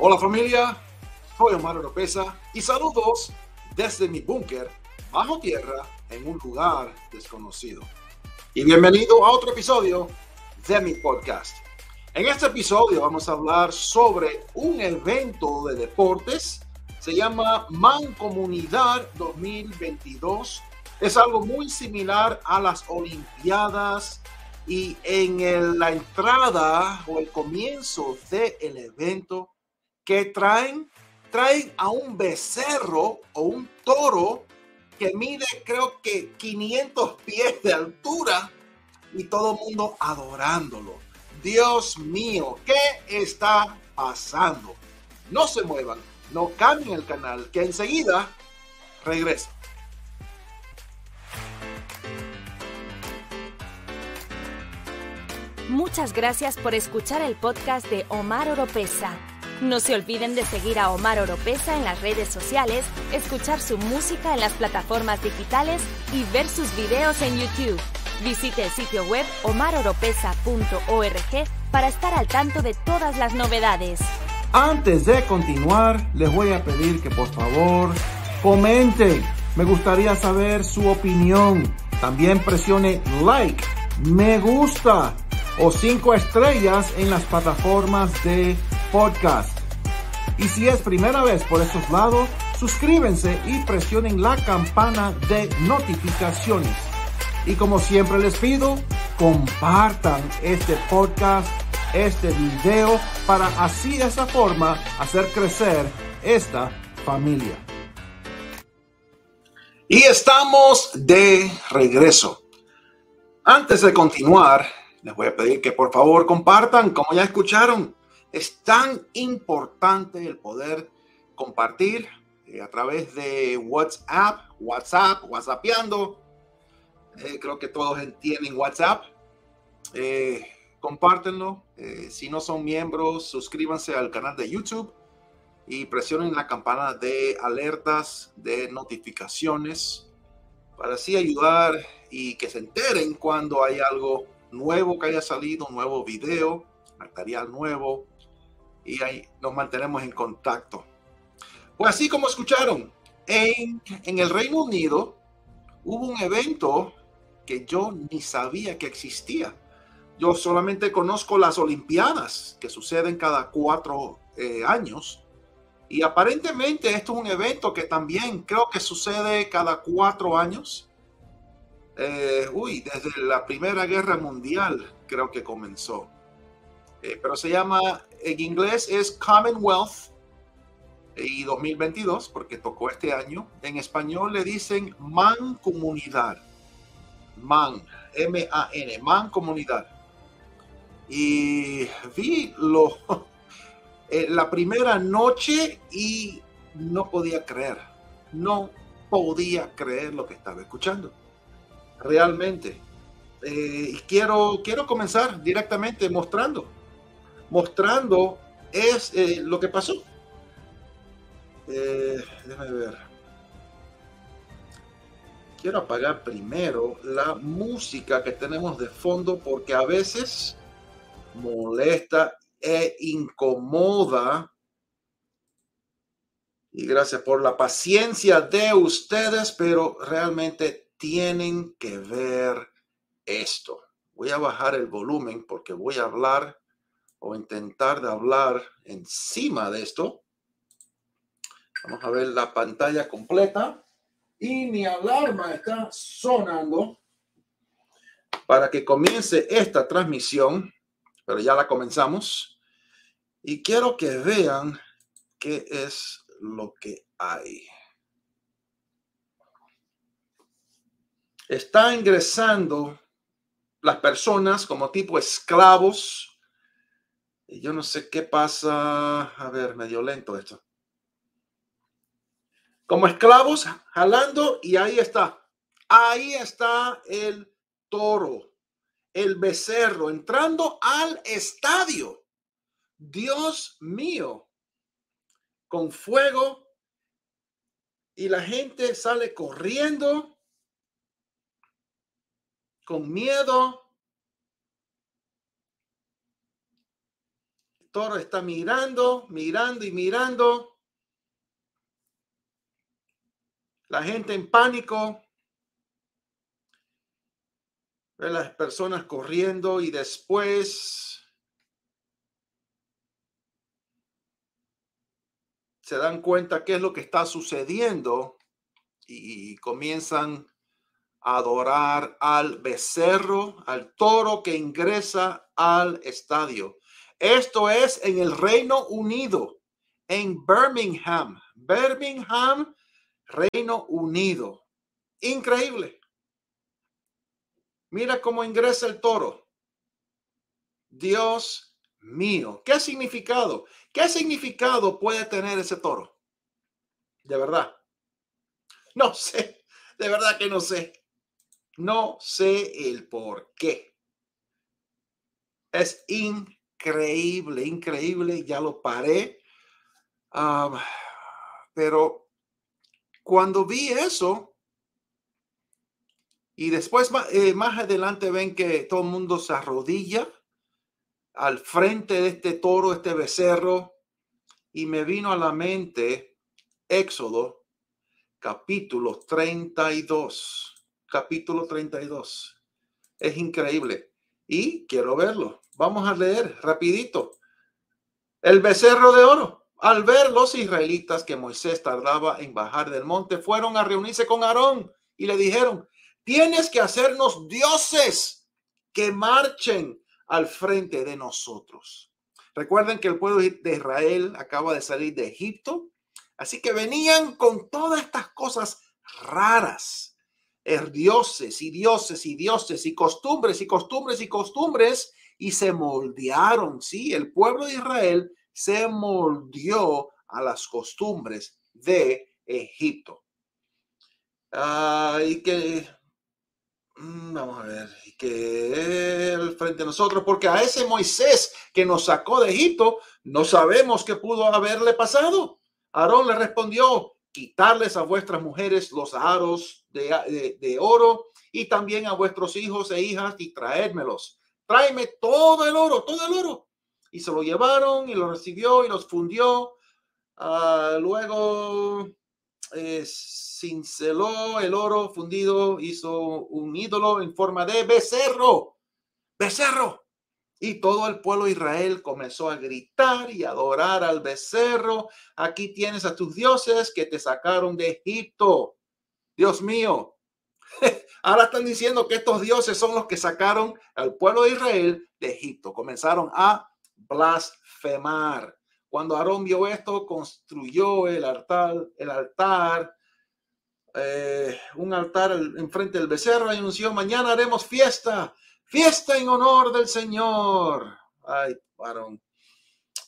Hola familia, soy Omar Oropesa y saludos desde mi búnker bajo tierra en un lugar desconocido. Y bienvenido a otro episodio de mi podcast. En este episodio vamos a hablar sobre un evento de deportes. Se llama Mancomunidad 2022. Es algo muy similar a las Olimpiadas y en la entrada o el comienzo del evento que traen, traen a un becerro o un toro que mide creo que 500 pies de altura y todo el mundo adorándolo. Dios mío, ¿qué está pasando? No se muevan, no cambien el canal, que enseguida regreso. Muchas gracias por escuchar el podcast de Omar Oropesa. No se olviden de seguir a Omar Oropesa en las redes sociales, escuchar su música en las plataformas digitales y ver sus videos en YouTube. Visite el sitio web omaroropesa.org para estar al tanto de todas las novedades. Antes de continuar, les voy a pedir que por favor comenten. Me gustaría saber su opinión. También presione like, me gusta o cinco estrellas en las plataformas de podcast. Y si es primera vez por esos lados, suscríbanse y presionen la campana de notificaciones. Y como siempre les pido, compartan este podcast, este video, para así de esa forma hacer crecer esta familia. Y estamos de regreso. Antes de continuar, les voy a pedir que por favor compartan, como ya escucharon, es tan importante el poder compartir eh, a través de WhatsApp, WhatsApp, WhatsAppeando. Eh, creo que todos entienden WhatsApp. Eh, compártenlo. si no son miembros, suscríbanse al canal de YouTube y presionen la campana de alertas, de notificaciones, para así ayudar y que se enteren cuando hay algo nuevo que haya salido, un nuevo video, material nuevo, y ahí nos mantenemos en contacto. Pues así como escucharon, en, en el Reino Unido hubo un evento que yo ni sabía que existía. Yo solamente conozco las Olimpiadas que suceden cada cuatro eh, años. Y aparentemente esto es un evento que también creo que sucede cada cuatro años. Eh, uy, desde la Primera Guerra Mundial creo que comenzó. Eh, pero se llama, en inglés es Commonwealth y 2022, porque tocó este año. En español le dicen Man Comunidad. Man, M-A-N, Man Comunidad. Y vi lo, eh, la primera noche y no podía creer, no podía creer lo que estaba escuchando realmente. Eh, quiero, quiero comenzar directamente mostrando, mostrando es eh, lo que pasó. Eh, déjame ver. Quiero apagar primero la música que tenemos de fondo porque a veces molesta e incomoda. Y gracias por la paciencia de ustedes, pero realmente tienen que ver esto. Voy a bajar el volumen porque voy a hablar o intentar de hablar encima de esto. Vamos a ver la pantalla completa. Y mi alarma está sonando para que comience esta transmisión, pero ya la comenzamos. Y quiero que vean qué es lo que hay. está ingresando las personas como tipo esclavos. Y yo no sé qué pasa. A ver, medio lento esto. Como esclavos jalando y ahí está. Ahí está el toro, el becerro entrando al estadio. Dios mío, con fuego y la gente sale corriendo con miedo. Toro está mirando, mirando y mirando. La gente en pánico. Ve las personas corriendo y después se dan cuenta qué es lo que está sucediendo y comienzan a adorar al becerro, al toro que ingresa al estadio. Esto es en el Reino Unido, en Birmingham. Birmingham, Reino Unido. Increíble. Mira cómo ingresa el toro. Dios mío. ¿Qué significado? ¿Qué significado puede tener ese toro? De verdad. No sé. De verdad que no sé. No sé el por qué. Es increíble, increíble. Ya lo paré. pero cuando vi eso, y después eh, más adelante ven que todo el mundo se arrodilla al frente de este toro, este becerro, y me vino a la mente Éxodo capítulo 32 capítulo 32. Es increíble. Y quiero verlo. Vamos a leer rapidito. El becerro de oro. Al ver los israelitas que Moisés tardaba en bajar del monte, fueron a reunirse con Aarón y le dijeron, tienes que hacernos dioses que marchen al frente de nosotros. Recuerden que el pueblo de Israel acaba de salir de Egipto, así que venían con todas estas cosas raras Er, dioses y dioses y dioses y costumbres y costumbres y costumbres y se moldearon, sí, el pueblo de Israel se moldeó a las costumbres de Egipto. Ah, y que, mm, vamos a ver, que frente a nosotros, porque a ese Moisés que nos sacó de Egipto, no sabemos qué pudo haberle pasado. Aarón le respondió, quitarles a vuestras mujeres los aros de, oro y también a vuestros hijos e hijas y traérmelos. Tráeme todo el oro, todo el oro. Y se lo llevaron y lo recibió y los fundió. Ah, luego eh, cinceló el oro fundido, hizo un ídolo en forma de becerro. Becerro. Y todo el pueblo de Israel comenzó a gritar y adorar al becerro. Aquí tienes a tus dioses que te sacaron de Egipto. Dios mío. Ahora están diciendo que estos dioses son los que sacaron al pueblo de Israel de Egipto. Comenzaron a blasfemar. Cuando Aarón vio esto, construyó el altar, el altar, eh, un altar enfrente del becerro y anunció, mañana haremos fiesta Fiesta en honor del Señor. Ay, varón.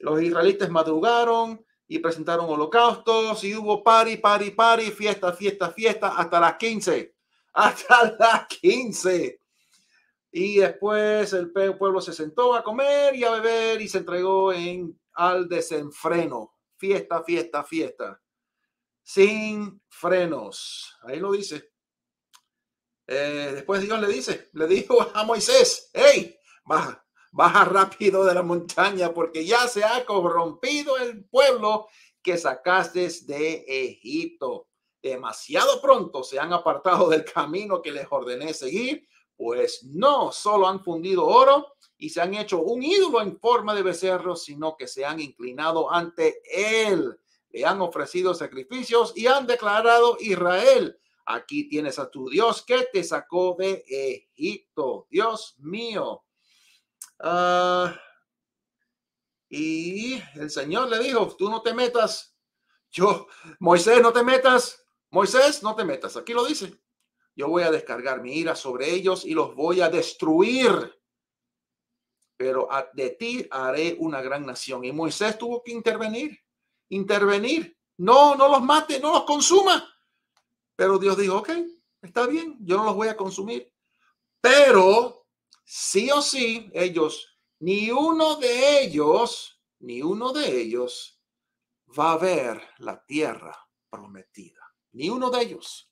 Los israelitas madrugaron y presentaron holocaustos y hubo pari, pari, pari, fiesta, fiesta, fiesta hasta las 15. Hasta las 15. Y después el pueblo se sentó a comer y a beber y se entregó en al desenfreno. Fiesta, fiesta, fiesta. Sin frenos. Ahí lo dice. Eh, después Dios le dice, le dijo a Moisés, hey, baja, baja rápido de la montaña porque ya se ha corrompido el pueblo que sacaste de Egipto. Demasiado pronto se han apartado del camino que les ordené seguir, pues no solo han fundido oro y se han hecho un ídolo en forma de becerro, sino que se han inclinado ante él, le han ofrecido sacrificios y han declarado Israel Aquí tienes a tu Dios que te sacó de Egipto. Dios mío. Ah, y el Señor le dijo, tú no te metas. Yo, Moisés, no te metas. Moisés, no te metas. Aquí lo dice. Yo voy a descargar mi ira sobre ellos y los voy a destruir. Pero de ti haré una gran nación. Y Moisés tuvo que intervenir. Intervenir. No, no los mate, no los consuma. Pero Dios dijo, ok, está bien, yo no los voy a consumir. Pero sí o sí, ellos, ni uno de ellos, ni uno de ellos va a ver la tierra prometida. Ni uno de ellos.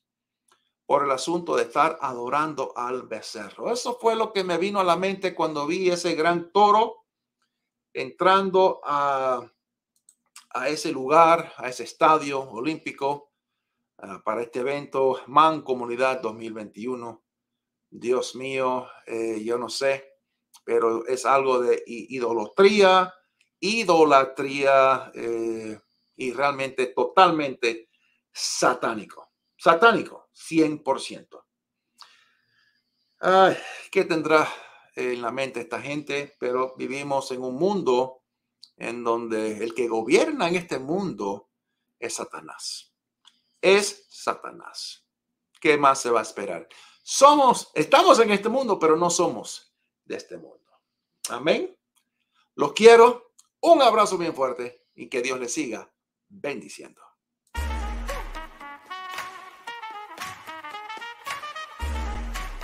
Por el asunto de estar adorando al becerro. Eso fue lo que me vino a la mente cuando vi ese gran toro entrando a, a ese lugar, a ese estadio olímpico uh, para este evento Man Comunidad 2021. Dios mío, eh, yo no sé, pero es algo de idolatría, idolatría eh, y realmente totalmente satánico. Satánico, 100%. Ay, ¿Qué tendrá en la mente esta gente? Pero vivimos en un mundo en donde el que gobierna en este mundo es Satanás. Es Satanás. ¿Qué más se va a esperar? Somos, estamos en este mundo, pero no somos de este mundo. Amén. Los quiero. Un abrazo bien fuerte y que Dios les siga bendiciendo.